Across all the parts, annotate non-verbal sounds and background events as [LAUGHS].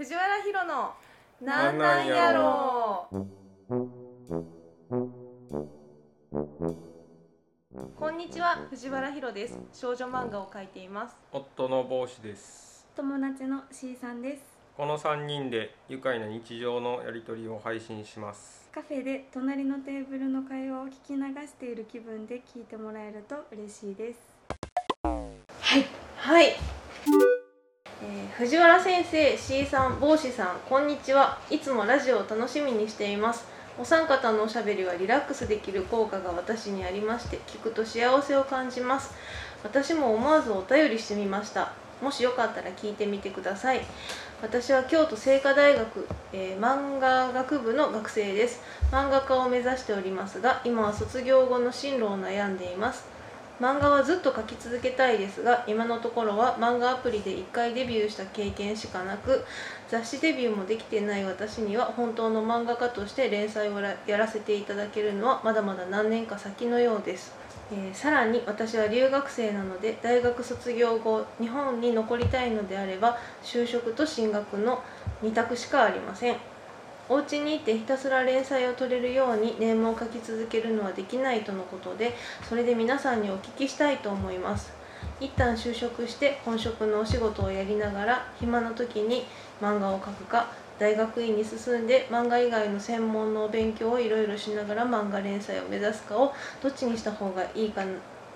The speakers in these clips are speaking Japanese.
藤原ヒロのなんなんやろこんにちは藤原ヒロです。少女漫画を描いています。夫の帽子です。友達の C さんです。この3人で愉快な日常のやり取りを配信します。カフェで隣のテーブルの会話を聞き流している気分で聞いてもらえると嬉しいです。はい。はい、えー藤原先生 C さん帽子さんこんにちは。いつもラジオを楽しみにしています。お三方のおしゃべりはリラックスできる効果が私にありまして聞くと幸せを感じます。私も思わずお便りしてみました。もしよかったら聞いてみてください。私は京都精華大学、えー漫画学部の学生です。漫画家を目指しておりますが今は卒業後の進路を悩んでいます。漫画はずっと描き続けたいですが今のところは漫画アプリで1回デビューした経験しかなく雑誌デビューもできてない私には本当の漫画家として連載をやらせていただけるのはまだまだ何年か先のようです、えーさらに私は留学生なので大学卒業後日本に残りたいのであれば就職と進学の2択しかありません。お家にいてひたすら連載を取れるようにネームを書き続けるのはできないとのことでそれで皆さんにお聞きしたいと思います。一旦就職して本職のお仕事をやりながら暇な時に漫画を描くか大学院に進んで漫画以外の専門の勉強をいろいろしながら漫画連載を目指すかをどっちにした方がいいか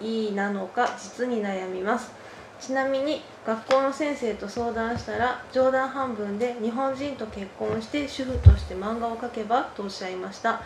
いいなのか実に悩みます。ちなみに学校の先生と相談したら冗談半分で日本人と結婚して主婦として漫画を描けばとおっしゃいました。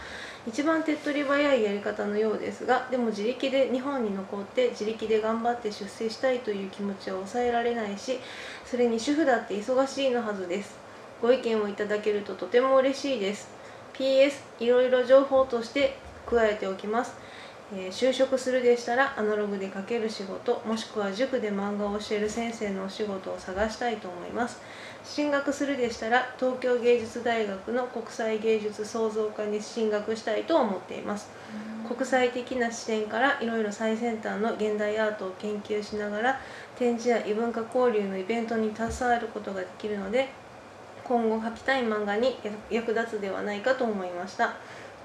一番手っ取り早いやり方のようですがでも自力で日本に残って自力で頑張って出世したいという気持ちは抑えられないしそれに主婦だって忙しいのはずです。ご意見をいただけるととても嬉しいです。PS いろいろ情報として加えておきます。え就職するでしたらアナログで書ける仕事もしくは塾で漫画を教える先生のお仕事を探したいと思います。進学するでしたら東京芸術大学の国際芸術創造科に進学したいと思っています。国際的な視点からいろいろ最先端の現代アートを研究しながら展示や異文化交流のイベントに携わることができるので今後描きたい漫画に役立つではないかと思いました。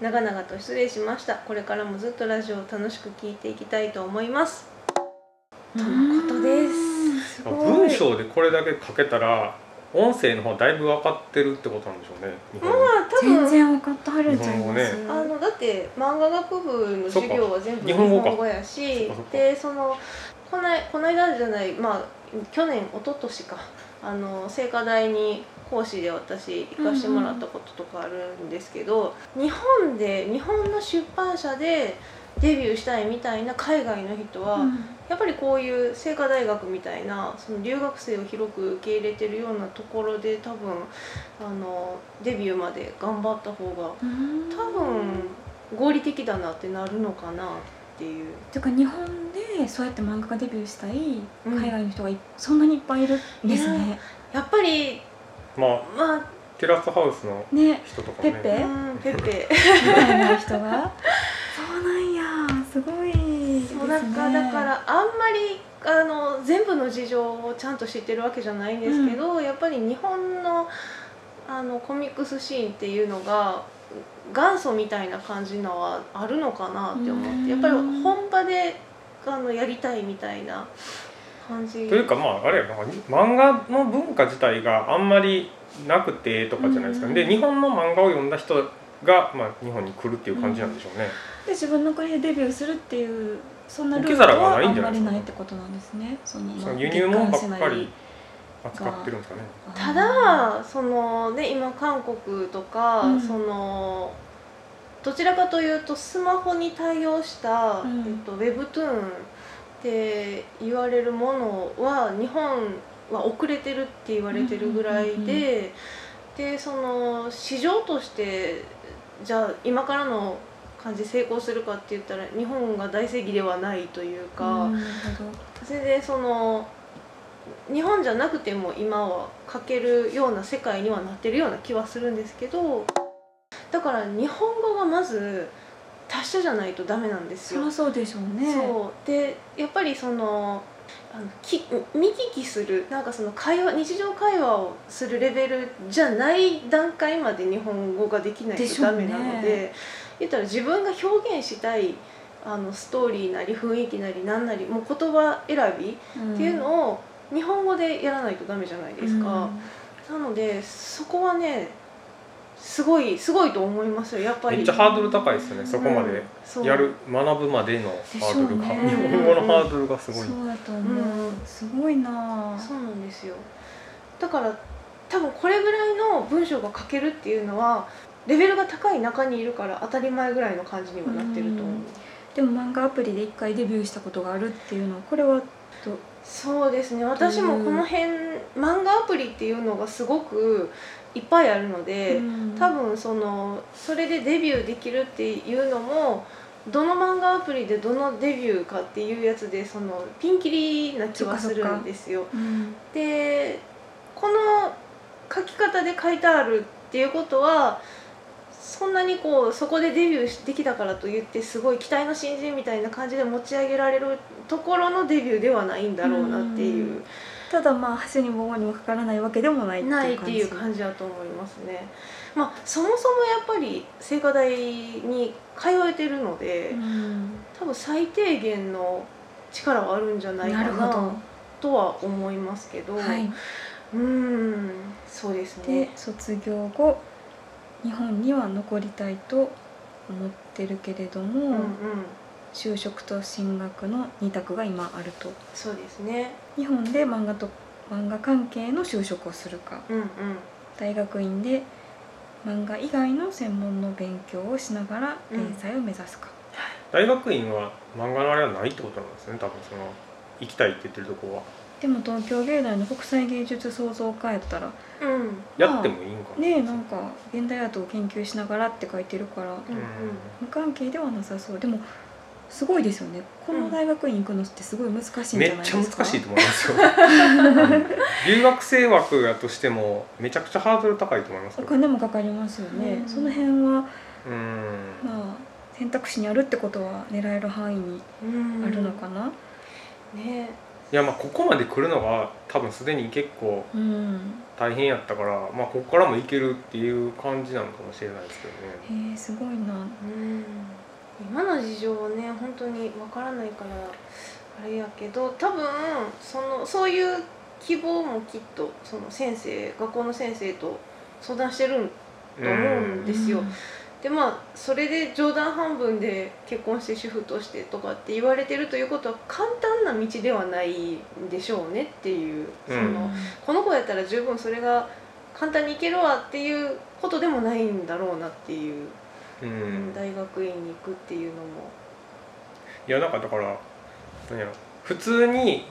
長々と失礼しました。これからもずっとラジオを楽しく聞いていきたいと思います。とのことです。文章でこれだけ書けたら音声の方だいぶ分かってるってことなんでしょうねまあ多全分然分かってはるんちゃいます、ねあのだって漫画学部の授業は全部日本語か。本語やしでそのこないこの間じゃないまあ去年一昨年か。あの聖火大に講師で私行かしてもらったこととかあるんですけど、日本で日本の出版社でデビューしたいみたいな海外の人は、うんやっぱりこういう清華大学みたいなその留学生を広く受け入れてるようなところで多分あのデビューまで頑張った方がうん多分合理的だなってなるのかなっていう。てか日本でそうやって漫画家デビューしたいうん海外の人がいそんなにいっぱいいるんですね。やっぱりまあまあテラスハウスのね人とかね。ペッペ？えうん。ペッペ。みたいな人が [LAUGHS] そうなんや。すごいですね。そうなんかだからあんまりあの全部の事情をちゃんと知ってるわけじゃないんですけど、やっぱり日本のあのコミックスシーンっていうのが元祖みたいな感じのはあるのかなって思っうん。てやっぱり本場であのやりたいみたいな感じ。というかまああれやな漫画の文化自体があんまりなくてとかじゃないですか、うん。で日本の漫画を読んだ人が、まあ、日本に来るっていう感じなんでしょうね、で自分の国でデビューするっていうそんなルール受け皿がはあんまないんじゃないですかりないってことなんですね。そのその輸入物ばっかり扱ってるんですかね。ただそのね今韓国とか、うん。そのどちらかというとスマホに対応した、うん。えっと、ウェブトゥーンって言われるものは日本は遅れてるって言われてるぐらいで、でその市場としてじゃあ今からの感じ成功するかって言ったら日本が大正義ではないというか。うんなるほど全然その日本じゃなくても今は書けるような世界にはなってるような気はするんですけどだから日本語がまず達者じゃないとダメなんですよそりゃ。そうでしょうね。そうでやっぱりそのあのき見聞きするなんかその会話日常会話をするレベルじゃない段階まで日本語ができないとダメなので言ったら自分が表現したいあのストーリーなり雰囲気なり何なりもう言葉選びっていうのを日本語でやらないとダメじゃないですか。なのでそこはねすごいすごいと思いますよ。やっぱり。めっちゃハードル高いですよねそこまうんでやる学ぶまでのハードルが、ね日本語のハードルがすごい。そうだと思う、うん。すごいな。そうなんですよ。だから多分これぐらいの文章が書けるっていうのはレベルが高い中にいるから当たり前ぐらいの感じにはなってると思う、うん。でも漫画アプリで一回デビューしたことがあるっていうのはこれはどそうですね。私もこの辺漫画アプリっていうのがすごくいっぱいあるので、うん多分そのそれでデビューできるっていうのもどの漫画アプリでどのデビューかっていうやつでそのピンキリな気はするんですよ。うんでこの書き方で書いてあるっていうことはそんなにこうそこでデビューできたからといってすごい期待の新人みたいな感じで持ち上げられるところのデビューではないんだろうなっていう。ただまあ箸にも棒にもかからないわけでもないっていう感じ。ないっていう感じだと思いますね。まあそもそもやっぱり聖火台に通えてるので、うん。多分最低限の力はあるんじゃないかなとは思いますけど、はい、うーんそうですでね。卒業後日本には残りたいと思ってるけれども、うんうん就職と進学の2択が今あると。そうですね。日本で漫画と漫画関係の就職をするか。うんうん。大学院で漫画以外の専門の勉強をしながらうん。連載を目指すか、大学院は漫画のあれはないってことなんですね。多分その行きたいって言ってるとこは。でも東京芸大の国際芸術創造科やったらうん。やってもいいんかな、ねえなんか現代アートを研究しながらって書いてるからうん。無関係ではなさそう。でもすごいですよね。この大学院行くのってすごい難しいんめっじゃないですか？ちゃ難しいと思いますよ、[LAUGHS] うん留学生枠やとしてもめちゃくちゃハードル高いと思いますおよ金もかかりますよね、うん。その辺はうん。まあ選択肢にあるってことは狙える範囲にうん。あるのかな？ね。いやまあここまで来るのが多分すでに結構うん。大変やったから、まあ、ここからもいけるっていう感じなのかもしれないですけどね。へえすごいな。うん今の事情はね本当にわからないからあれやけど多分そのそういう希望もきっとその先生学校の先生と相談してると思うんですよ。でまあそれで冗談半分で結婚して主婦としてとかって言われてるということは簡単な道ではないんでしょうねっていう。その、うん。この子やったら十分それが簡単にいけるわっていうことでもないんだろうなっていう、うん、うん大学院に行くっていうのも。いやなんかだから何やろ。普通に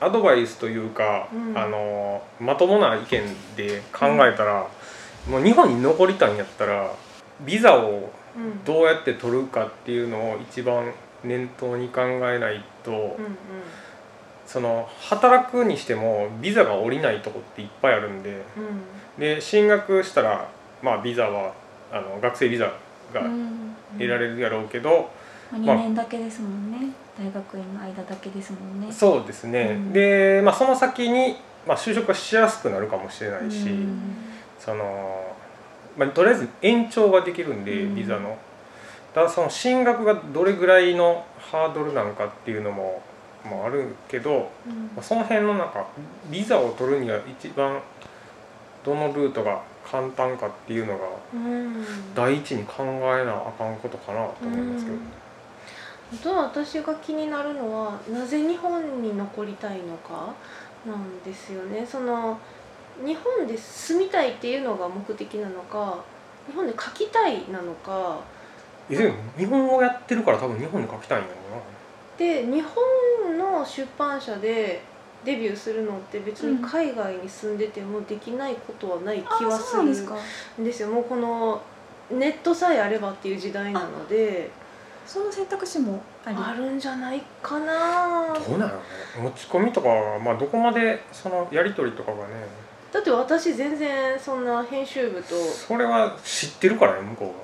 アドバイスというか、うん。あのまともな意見で考えたら、もう日本に残りたいんやったらビザをうん。どうやって取るかっていうのを一番念頭に考えないと、うんうん。その働くにしてもビザが下りないとこっていっぱいあるんで。で進学したら、まあ、ビザはあの学生ビザがうん得られるやろうけど、まあ、まあ。2年だけですもんね。大学院の間だけですもんね。そうですね、うん。で、まあ、その先に、まあ、就職がしやすくなるかもしれないし、うんその、まあ、とりあえず延長ができるんで、うん。ビザの。ただその進学がどれぐらいのハードルなのかっていうのも、まあ、あるけど、うん。まあその辺のなんかビザを取るには一番どのルートが簡単かっていうのがうん。第一に考えなあかんことかなと思いますけど、あと私が気になるのはなぜ日本に残りたいのかなんですよね。その日本で住みたいっていうのが目的なのか日本で書きたいなのか。日本語やってるから多分日本で書きたいんやろで日本の出版社でデビューするのって別に海外に住んでてもできないことはない気はあするそうなんですか。んですよ。もうこのネットさえあればっていう時代なので。その選択肢もあるんじゃないかななどうなの？ね持ち込みとかは、まあ、どこまでそのやり取りとかがね。だって私全然そんな編集部とそれは知ってるからね向こうが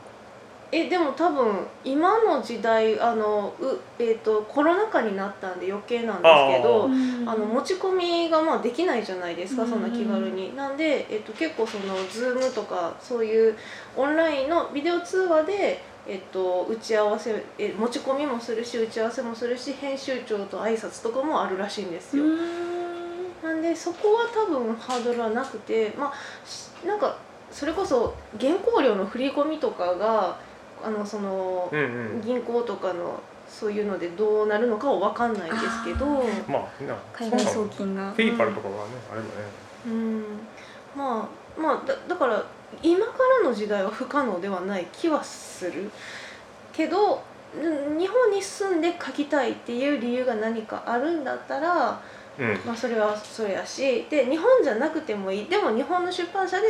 えでも多分今の時代あのう、えーと、コロナ禍になったんで余計なんですけどあの持ち込みがまあできないじゃないですかそんな気軽に。なんで、えーと、結構その Zoom とかそういうオンラインのビデオ通話で、えーと、打ち合わせえ持ち込みもするし打ち合わせもするし編集長と挨拶とかもあるらしいんですよ。なんでそこは多分ハードルはなくてまあなんかそれこそ原稿料の振り込みとかがあのその、うんうん、銀行とかのそういうのでどうなるのかは分かんないですけど。まあ海外送金が。ペイパルとかはね、あれもね。うん。まあまあだだから今からの時代は不可能ではない気はするけど日本に住んで書きたいっていう理由が何かあるんだったら、うん、まあ、それはそれやしで日本じゃなくてもいい。でも日本の出版社で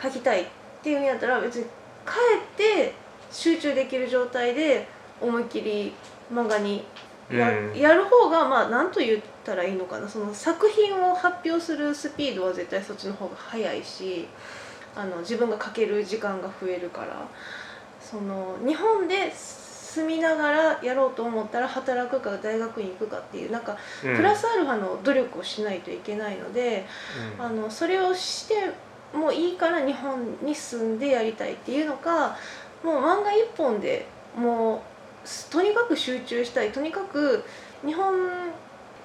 書きたいっていうんやったら別に帰って集中できる状態で思いっきり漫画にやうん、やる方がまあ何と言ったらいいのかな。その作品を発表するスピードは絶対そっちの方が早いしあの自分が書ける時間が増えるから。その日本で住みながらやろうと思ったら働くか大学に行くかっていうなんかプラスアルファの努力をしないといけないので、うん、あのそれをしてもいいから日本に住んでやりたいっていうのかもう漫画一本でもうとにかく集中したい。とにかく日本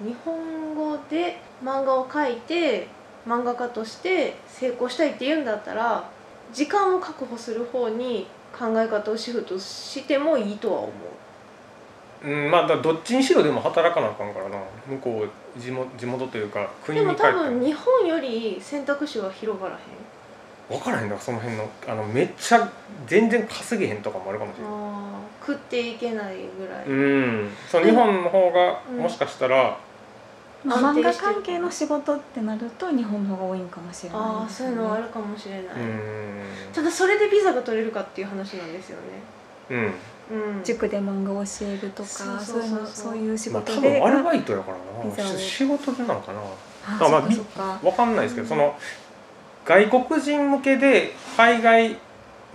日本語で漫画を描いて漫画家として成功したいっていうんだったら時間を確保する方に考え方をシフトしてもいいとは思う。うん、まあだどっちにしろでも働かなあかんからな。向こう地元地元というか国に帰ってでも。多分日本より選択肢は広がらへん分からへんなその辺の。あのめっちゃ全然稼げへんとかもあるかもしれない食っていけないぐらい。うん。そう日本の方がもしかしたら、まあ、漫画関係の仕事ってなると日本の方が多いんかもしれない、ね、ああそういうのはあるかもしれない。ただそれでビザが取れるかっていう話なんですよね。うん。うん、塾で漫画を教えるとかそういうそういう仕事で、まあ、多分アルバイトやからな。仕事でなのかな。あまあ分かんないですけど、うん、その外国人向けで海外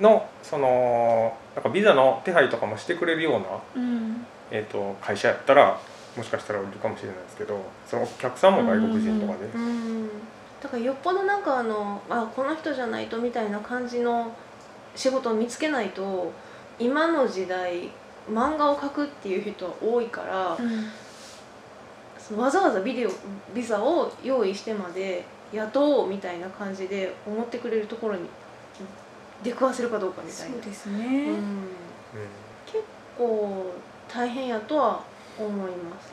のそのなんかビザの手配とかもしてくれるような、うん、えーと、会社やったらもしかしたら売るかもしれないですけどそのお客さんも外国人とかで、うん。うん、だからよっぽどなんかあのあこの人じゃないとみたいな感じの仕事を見つけないと今の時代漫画を描くっていう人は多いから、うん、わざわざビデオビザを用意してまで雇おうみたいな感じで思ってくれるところに出くわせるかどうかみたいな。そうですね、うん、結構大変やとは思います、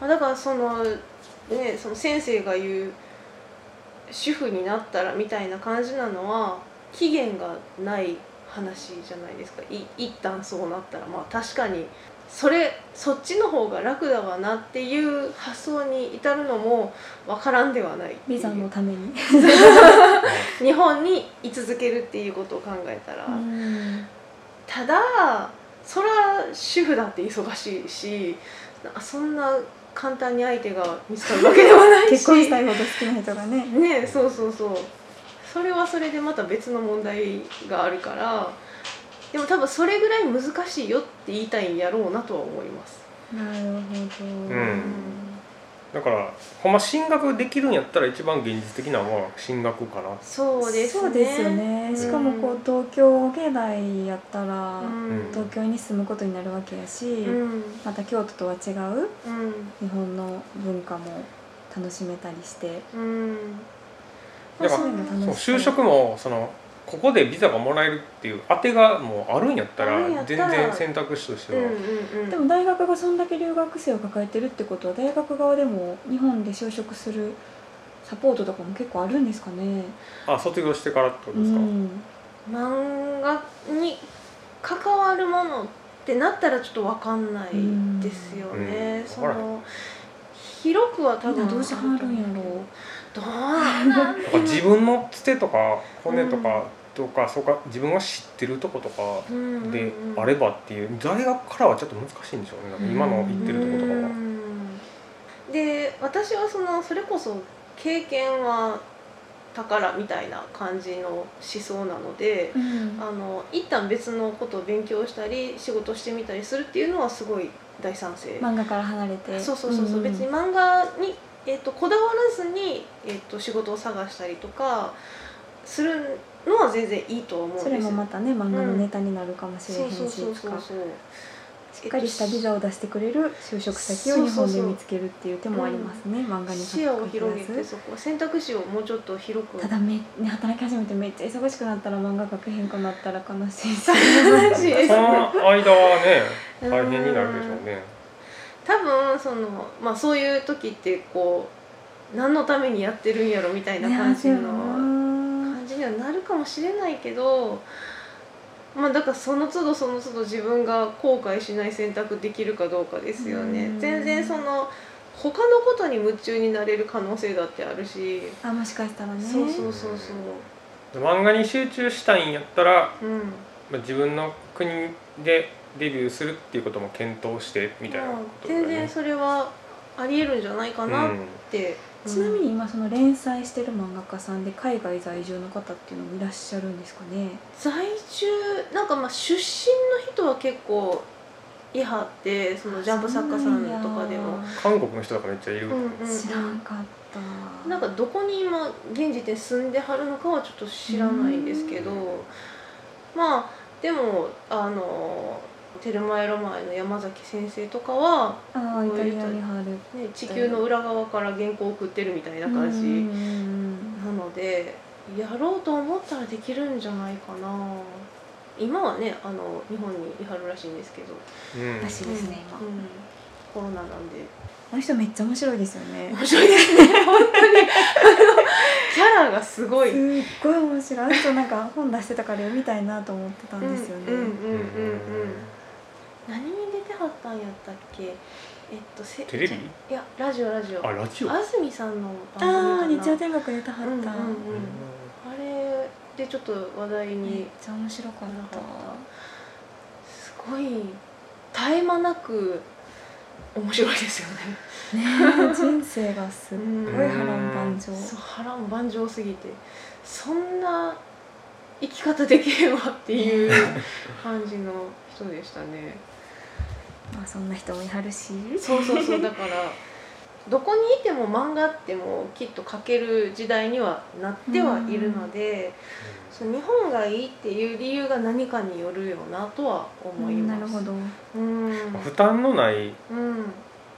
うん、だからそのねその先生が言う主婦になったらみたいな感じなのは期限がない話じゃないですか。い一旦そうなったら。まあ確かにそれそっちの方が楽だわなっていう発想に至るのも分からんではない。ビザのために。[LAUGHS] 日本に居続けるっていうことを考えたら。ただそら主婦だって忙しいしそんな簡単に相手が見つかるわけではないし。結婚したいほど好きな人がね。ねそうそうそう。それはそれでまた別の問題があるからでも多分それぐらい難しいよって言いたいんやろうなとは思います。なるほど、うん、だからほんま進学できるんやったら一番現実的なのは進学かな。そうですね。そうですよね。しかもこう東京芸大やったら、東京に住むことになるわけやし、うん、また京都とは違う、日本の文化も楽しめたりして、うん、だから就職もそのここでビザがもらえるっていう当てがもうあるんやったら全然選択肢としては、うんうんうん、でも大学がそんだけ留学生を抱えてるってことは大学側でも日本で就職するサポートとかも結構あるんですかね。あ卒業してからってことですか、うん、漫画に関わるものってなったらちょっと分かんないですよね、うん、その広くは多分どうしはるんやろうどうなん自分のつてとか骨とか、とかそうか自分が知ってるとことかであればっていう大学からはちょっと難しいんでしょうね。今の言ってるとことかは。で私はそのそれこそ経験は宝みたいな感じの思想なので、うん、あの一旦別のことを勉強したり仕事してみたりするっていうのはすごい大賛成。漫画から離れて。そうそうそうそう、うん、別に漫画に、えーと、こだわらずに、えーと、仕事を探したりとかするのは全然いいと思うんですそれもまたね漫画のネタになるかもしれへんし、うん、そうそうそうそうしっかりしたビザを出してくれる就職先を日本で見つけるっていう手もありますね、漫画に視野を広げてそこ選択肢をもうちょっと広く。ただめ、ね、働き始めてめっちゃ忙しくなったら漫画描けへんくなったら悲しい悲しいです。その間はね大変になるでしょうね多分そのまあそういう時ってこう何のためにやってるんやろみたいな感じの感じにはなるかもしれないけどまあだからその都度その都度自分が後悔しない選択できるかどうかですよね。全然その他のことに夢中になれる可能性だってあるし。あもしかしたらね。そうそうそうそう。漫画に集中したいんやったら、うん、まあ、自分の国でデビューするっていうことも検討してみたいなこと、ね、全然それはありえるんじゃないかなってちなみに今その連載してる漫画家さんで海外在住の方っていうのもいらっしゃるんですかね？在住なんかまあ出身の人は結構いはってそのジャンプ作家さんとかでも。韓国の人とかめっちゃいる、う。んうん、知らんかった。なんかどこに今現時点住んではるのかはちょっと知らないんですけど。まあでもあのテルマエロマエの山崎先生とかはあイタリアに貼る、ね、地球の裏側から原稿を送ってるみたいな感じなのでやろうと思ったらできるんじゃないかな。今はねあの日本にいはるらしいんですけど、うん、らしいですね今、うん、コロナなんで。あの人めっちゃ面白いですよね。面白いですね。[LAUGHS] 本当に。キャラがすごい。すっごい面白い。あの人なんか本出してたから読みたいなと思ってたんですよね。うんうんうんうん何に出てはったんやったっけ？えっとせテレビ？いやラジオラジオ。あラジオ？安住さんの番組ああ日曜天国出たはった、うんうんうん、あれでちょっと話題にめっちゃ面白かった。すごい絶え間なく面白いですよね。ね [LAUGHS] 人生がすっごい波乱万丈。そう波乱万丈すぎて。そんな生き方できればっていう [LAUGHS] 感じの人でしたねまあそんな人もいはるし。そうそうそうだから [LAUGHS] どこにいても漫画ってもきっと描ける時代にはなってはいるので、その日本がいいっていう理由が何かによるよなとは思います。なるほど、うん、負担のない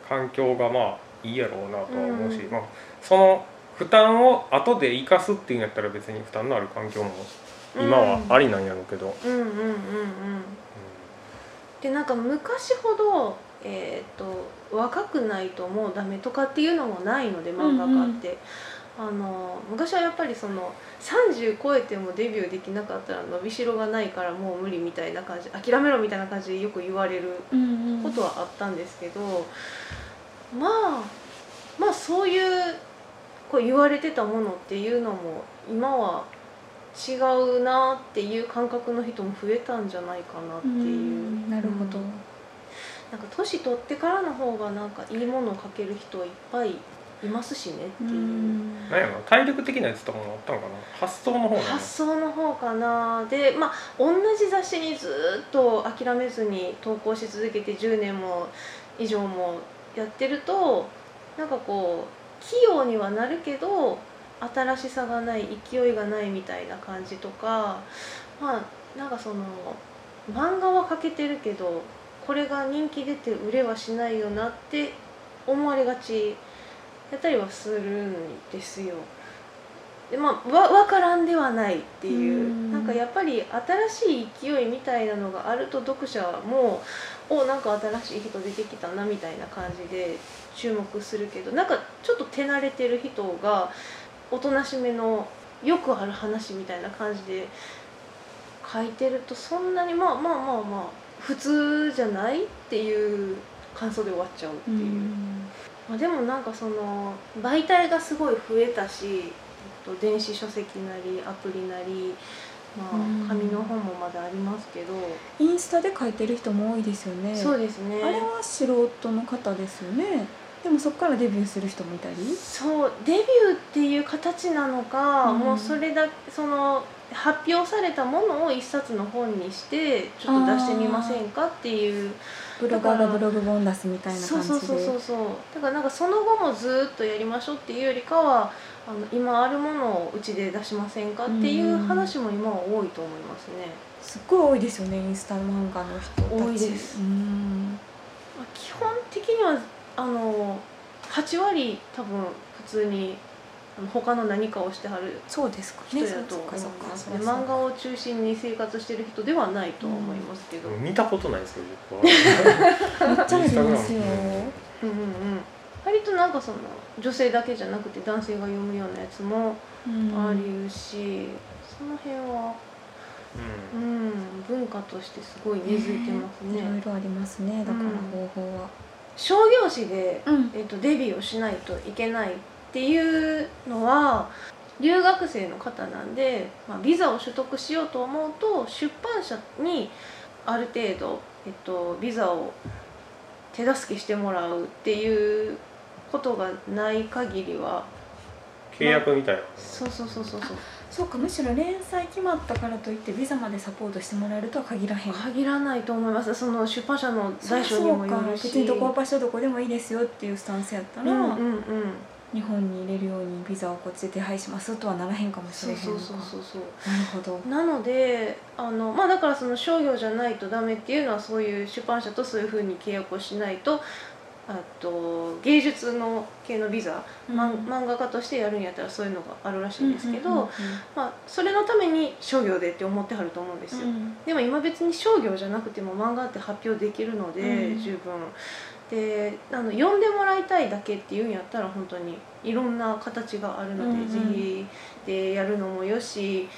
環境がまあいいやろうなとは思うし、うん、まあ、その負担を後で生かすっていうんやったら別に負担のある環境も今はありなんやろうけど。うんうんうんうんでなんか昔ほど、えーと、若くないともうダメとかっていうのもないので漫画家って。うんうん、あの昔はやっぱりその30超えてもデビューできなかったら伸びしろがないからもう無理みたいな感じ諦めろみたいな感じでよく言われることはあったんですけど、まあまあそういうこう言われてたものっていうのも今は違うなっていう感覚の人も増えたんじゃないかなっていう。なるほど、うん、なんか年取ってからの方がなんかいいものをかける人いっぱいいますしねっていう。何やろ体力的なやつとかもあったのかな発想の方発想の方かな。でまあ同じ雑誌にずっと諦めずに投稿し続けて10年も以上もやってるとなんかこう器用にはなるけど新しさがない勢いがないみたいな感じとかまあなんかその漫画は描けてるけどこれが人気出て売れはしないよなって思われがちやったりはするんですよ。でまあ、わ分からんではないっていうなんかやっぱり新しい勢いみたいなのがあると読者もおなんか新しい人出てきたなみたいな感じで注目するけどなんかちょっと手慣れてる人がおとなしめのよくある話みたいな感じで書いてるとそんなにまあまあまあまあ普通じゃないっていう感想で終わっちゃうっていう。うまあ、でもなんかその媒体がすごい増えたし電子書籍なりアプリなり、まあ、紙の本もまだありますけどインスタで書いてる人も多いですよね。そうですね。あれは素人の方ですよねでもそこからデビューする人もいたり？そうデビューっていう形なのか、うん、もうそれだその発表されたものを一冊の本にしてちょっと出してみませんかっていう。ブロガーがブログ本出すみたいな感じで。そうそうそうそうだからなんかその後もずっとやりましょうっていうよりかはあの今あるものをうちで出しませんかっていう話も今は多いと思いますね。すっごい多いですよねインスタ漫画の人多いです。うん。基本的にはあの8割多分普通に他の何かをしてはるそうですか。人やと思いますね。漫画を中心に生活してる人ではないと思いますけど、見たことないですけど僕は。めっちゃありますよ、うんうんうん。割となんかその女性だけじゃなくて男性が読むようなやつもあるし、その辺は、うん、うん、文化としてすごい根付いてますね。いろいろありますね。だから方法は。商業誌で、うん、えーと、デビューをしないといけないっていうのは留学生の方なんで、まあ、ビザを取得しようと思うと出版社にある程度、えっと、ビザを手助けしてもらうっていうことがない限りは契約みたいな、まあ、そうそうそうそうそうそうかむしろ連載決まったからといってビザまでサポートしてもらえるとは限らへん。限らないと思います。その出版社の大小にもよるし。別にどこ場所どこでもいいですよっていうスタンスやったら、うんうんうん。日本に入れるようにビザをこっちで手配しますとはならへんかもしれへんそうそうそうそう。なるほど。なのであのまあだからその商業じゃないとダメっていうのはそういう出版社とそういうふうに契約をしないとあと芸術の系のビザ、うん、漫画家としてやるんやったらそういうのがあるらしいんですけど、まあ、それのために商業でって思ってはると思うんですよ、うん、でも今別に商業じゃなくても漫画って発表できるので、うん、十分。であの読んでもらいたいだけっていうんやったら本当にいろんな形があるので、うんうん、自費でやるのもよし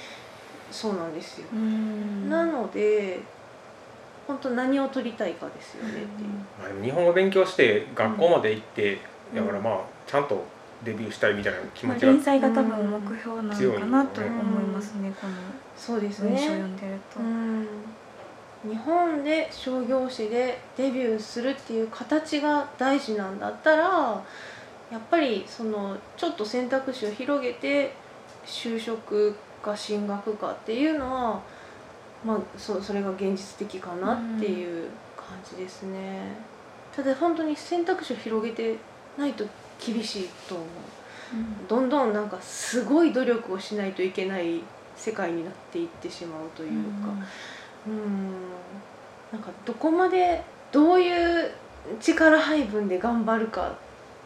そうなんですよ、なので本当何を取りたいかですよねっていう、うん、日本語勉強して学校まで行って、うん、だからまあちゃんとデビューしたいみたいな気持ちが、まあ、連載が多分目標なのかなと思いますね、このそうですね。読んでると。日本で商業誌でデビューするっていう形が大事なんだったらやっぱりそのちょっと選択肢を広げて就職か進学かっていうのはまあ、そそれが現実的かなっていう感じですね、ただ本当に選択肢を広げてないと厳しいと思う、うん、どんどんなんかすごい努力をしないといけない世界になっていってしまうというか。うん。なんかどこまでどういう力配分で頑張るか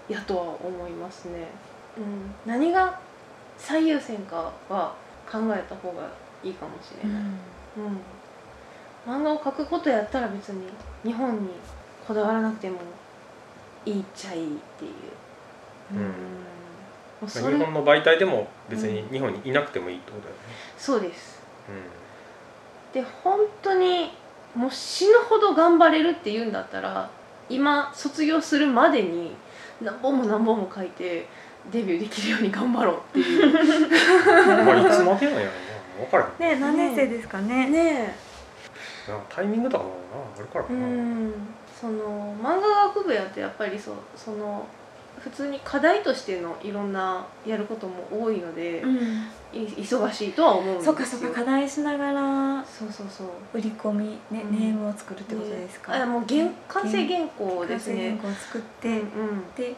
やとは思いますね、うん、何が最優先かは考えた方がいいかもしれない。うんうん、漫画を描くことやったら別に日本にこだわらなくてもいいっちゃいいっていう。うん。うん。日本の媒体でも別に日本にいなくてもいいってことだよね。そうです、うん、で本当にもう死ぬほど頑張れるって言うんだったら今卒業するまでに何本も何本も書いてデビューできるように頑張ろうっていう。[LAUGHS] まあいつまでなんや。ろ分からん。ね何年生ですかね。ねタイミングとかもなあるからかな。うん。その漫画学部やとやっぱりそうその普通に課題としてのいろんなやることも多いので、うん、忙しいとは思うんですよ。そうかそうか課題しながらそうそうそう。売り込み、ね、うん、ネームを作るってことですか、ね、あもう原完成原稿ですね。原稿を作って、うん、で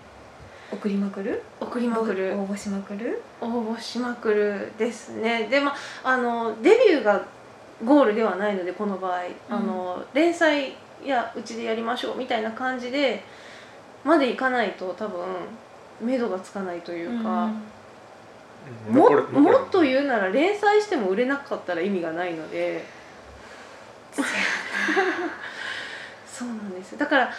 送りまくる？送りまくる。応募しまくる？応募しまくるですね。でまああのデビューがゴールではないのでこの場合、うん、あの連載やうちでやりましょうみたいな感じでまでいかないと多分目処がつかないというか、うん、ももっと言うなら連載しても売れなかったら意味がないので。[LAUGHS] そうなんです。だから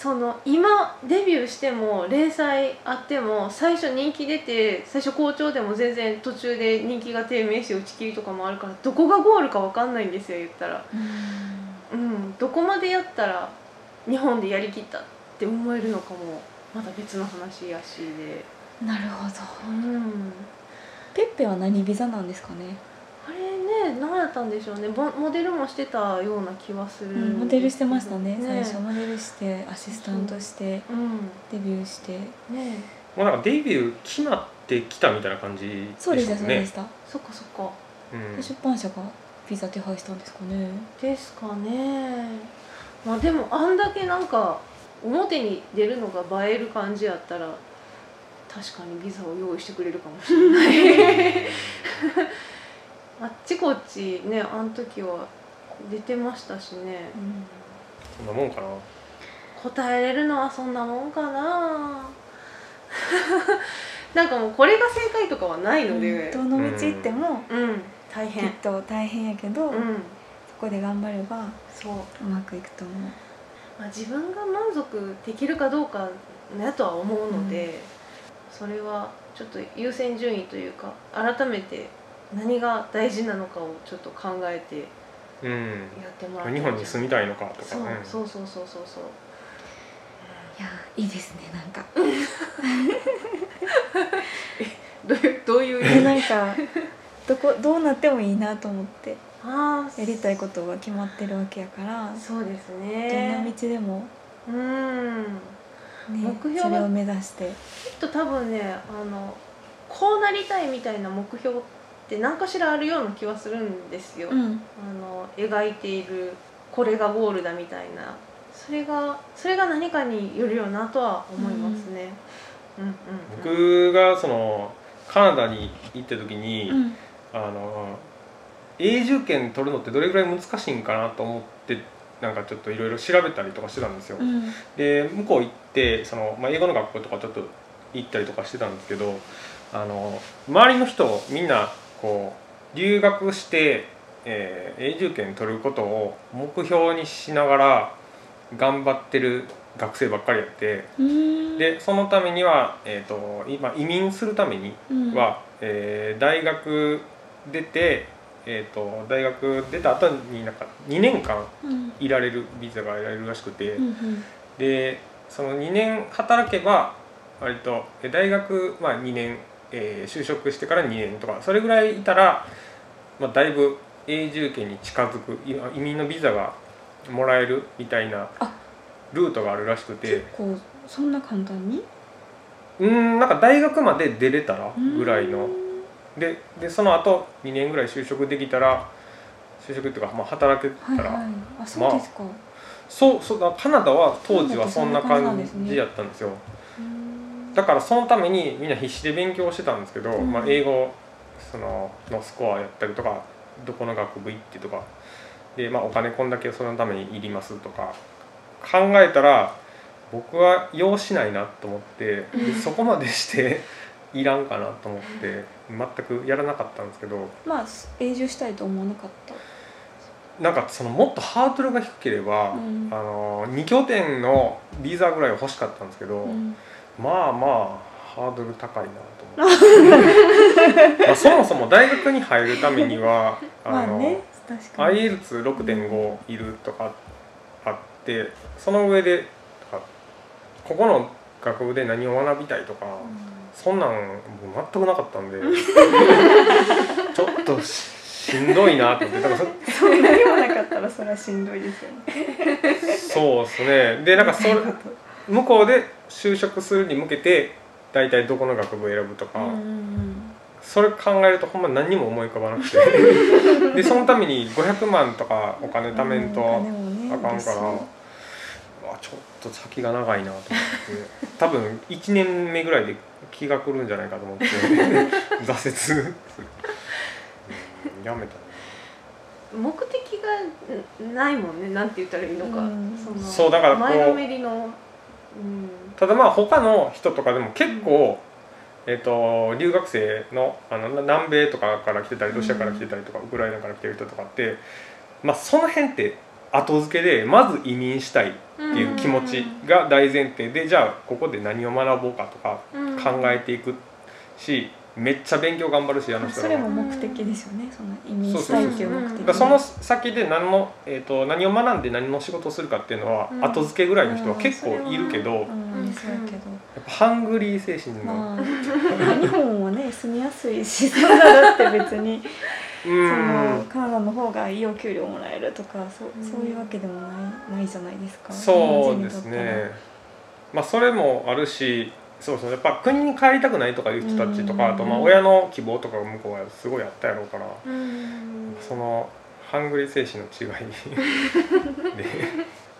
その今デビューしても連載あっても最初人気出て最初好調でも全然途中で人気が低迷して打ち切りとかもあるからどこがゴールか分かんないんですよ言ったら。うん、どこまでやったら日本でやりきったって思えるのかもまた別の話やしで。なるほど。うん。ペッペは何ビザなんですかね？あれ何やったんでしょうね。モデルもしてたような気はする、うん、モデルしてましたね、ね、最初モデルしてアシスタントしてデビューして、ね。もうなんかデビュー決まってきたみたいな感じでしたね。そうでしたそうでした。そっかそっか、うん、出版社がピザ手配したんですかね。ですかね。まあでもあんだけなんか表に出るのが映える感じやったら確かにビザを用意してくれるかもしれない [LAUGHS] あっちこっちねあの時は出てましたしね、うん、そんなもんかな。答えれるのはそんなもんかな。[LAUGHS] なんかもうこれが正解とかはないので、どの道行っても、うん、大変。きっと大変やけど、うん、そこで頑張ればそう。うまくいくと思う、まあ、自分が満足できるかどうかねとは思うので、うん、それはちょっと優先順位というか改めて何が大事なのかをちょっと考えてやってもらって、うん、日本に住みたいのかとか、ね、そうそうそうそうそう。いやいいですね [LAUGHS] [LAUGHS] なんか。どういうどういうなんかどこどうなってもいいなと思って。あやりたいことが決まってるわけやから。そうですね。どんな道でも。うん、ね、目標それを目指して。きっと多分ねあのこうなりたいみたいな目標って何かしらあるような気はするんですよ、うん、あの描いているこれがゴールだみたいな。それがそれが何かによるよなとは思いますね。うん、うん僕がそのカナダに行った時に、うん、あの永住権取るのってどれぐらい難しいんかなと思ってなんかちょっといろいろ調べたりとかしてたんですよ。うん、で向こう行ってその、まあ、英語の学校とかちょっと行ったりとかしてたんですけどあの周りの人みんなこう留学して、えー、永住権取ることを目標にしながら頑張ってる学生ばっかりやってでそのためには、えーと、今移民するためには、うん、えー、大学出て、えーと、大学出た後になんか2年間いられるビザが得られるらしくて、うん、でその2年働けば割と大学、まあ、2年、えー、就職してから2年とかそれぐらいいたら、まあ、だいぶ永住権に近づく移民のビザがもらえるみたいなルートがあるらしくて。結構そんな簡単に？うんなんか大学まで出れたらぐらいの。ででその後2年ぐらい就職できたら就職っていうか、まあ、働けたら、はいはい、あそうですか、まあ、そうそうカナダは当時はそんな感じやったんですよだからそのためにみんな必死で勉強してたんですけど、うん、まあ、英語そののスコアやったりとかどこの学部行ってとかで、まあ、お金こんだけそのためにいりますとか考えたら僕は用しないなと思ってで [LAUGHS] そこまでしていらんかなと思って全くやらなかったんですけどまあ永住したいと思わなかった？なんかそのもっとハードルが低ければ、うん、あの2拠点のビザぐらいは欲しかったんですけど、うん、まあまあハードル高いなと思って。[LAUGHS] まあそもそも大学に入るためには [LAUGHS] あの、ね、IELTS6.5 いるとかあってその上でここの学部で何を学びたいとか、うん、そんなん全くなかったんで [LAUGHS] ちょっとしんどいなって。だからそそんなにもなかったらそれはしんどいですよね。そうですね。でなんかそれ向こうで就職するに向けて大体どこの学部を選ぶとか、うんうんうん。それ考えるとほんま何にも思い浮かばなくて。[LAUGHS] でそのために500万とかお金貯めんとあかんから、うんね、ちょっと先が長いなと思って。[LAUGHS] 多分1年目ぐらいで気が狂うんじゃないかと思って。[LAUGHS] 挫折。やめた、ね、目的がないもんね。なんて言ったらいいのか、うん、そそうだから前のめりの、うん、ただまあ他の人とかでも結構、えーと、留学生のあの南米とかから来てたりロシアから来てたりとか、ウクライナから来てる人とかって、まあ、その辺って後付けでまず移民したいっていう気持ちが大前提でじゃあここで何を学ぼうかとか考えていくしめっちゃ勉強頑張るしあの人それも目的ですよね。その移民したいっていう。目的その先で何の、えーと、何を学んで何の仕事をするかっていうのは、後付けぐらいの人は結構いるけど、やっぱハングリー精神が、まあ、日本はね住みやすいしそんなだって別にそのカナダの方がいいお給料もらえるとかそうそういうわけでもないないじゃないですか。そうですね。まあそれもあるしそうそうやっぱ国に帰りたくないとかいう人たちとかあとまあ親の希望とか向こうはすごいあったやろうからそのハングリー精神の違い。[LAUGHS] で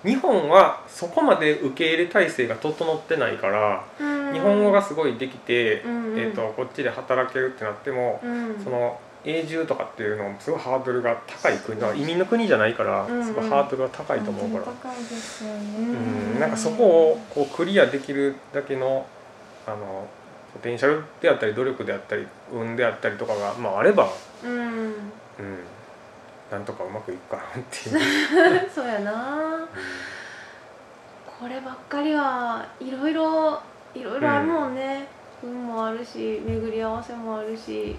日本はそこまで受け入れ体制が整ってないから日本語がすごいできて、えー、とこっちで働けるってなってもその永住とかっていうのもすごいハードルが高い国だ移民の国じゃないからすごいハードルが高いと思うから、うん、なんかそこをこうクリアできるだけのあのポテンシャルであったり努力であったり運であったりとかが、まあ、あれば、うん、うん、なんとかうまくいくかなっていう。[LAUGHS] そうやな、うん、こればっかりはいろいろいろいろあるもんね、うん、運もあるし巡り合わせもあるし。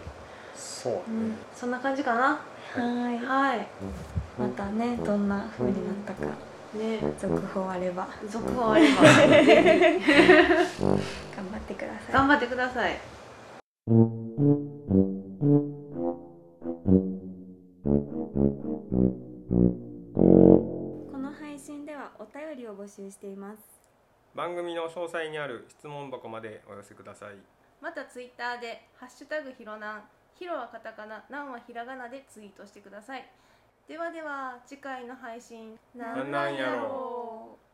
そうね、うん、そんな感じかな。はい。はいまたねどんな風になったかね続報あれば。続報あれば。[LAUGHS] 頑張ってください。頑張ってください。この配信ではお便りを募集しています。番組の詳細にある質問箱までお寄せください。またツイッターでハッシュタグひろなん。ひろはカタカナなんはひらがなでツイートしてくださいではでは次回の配信なんなんやろう。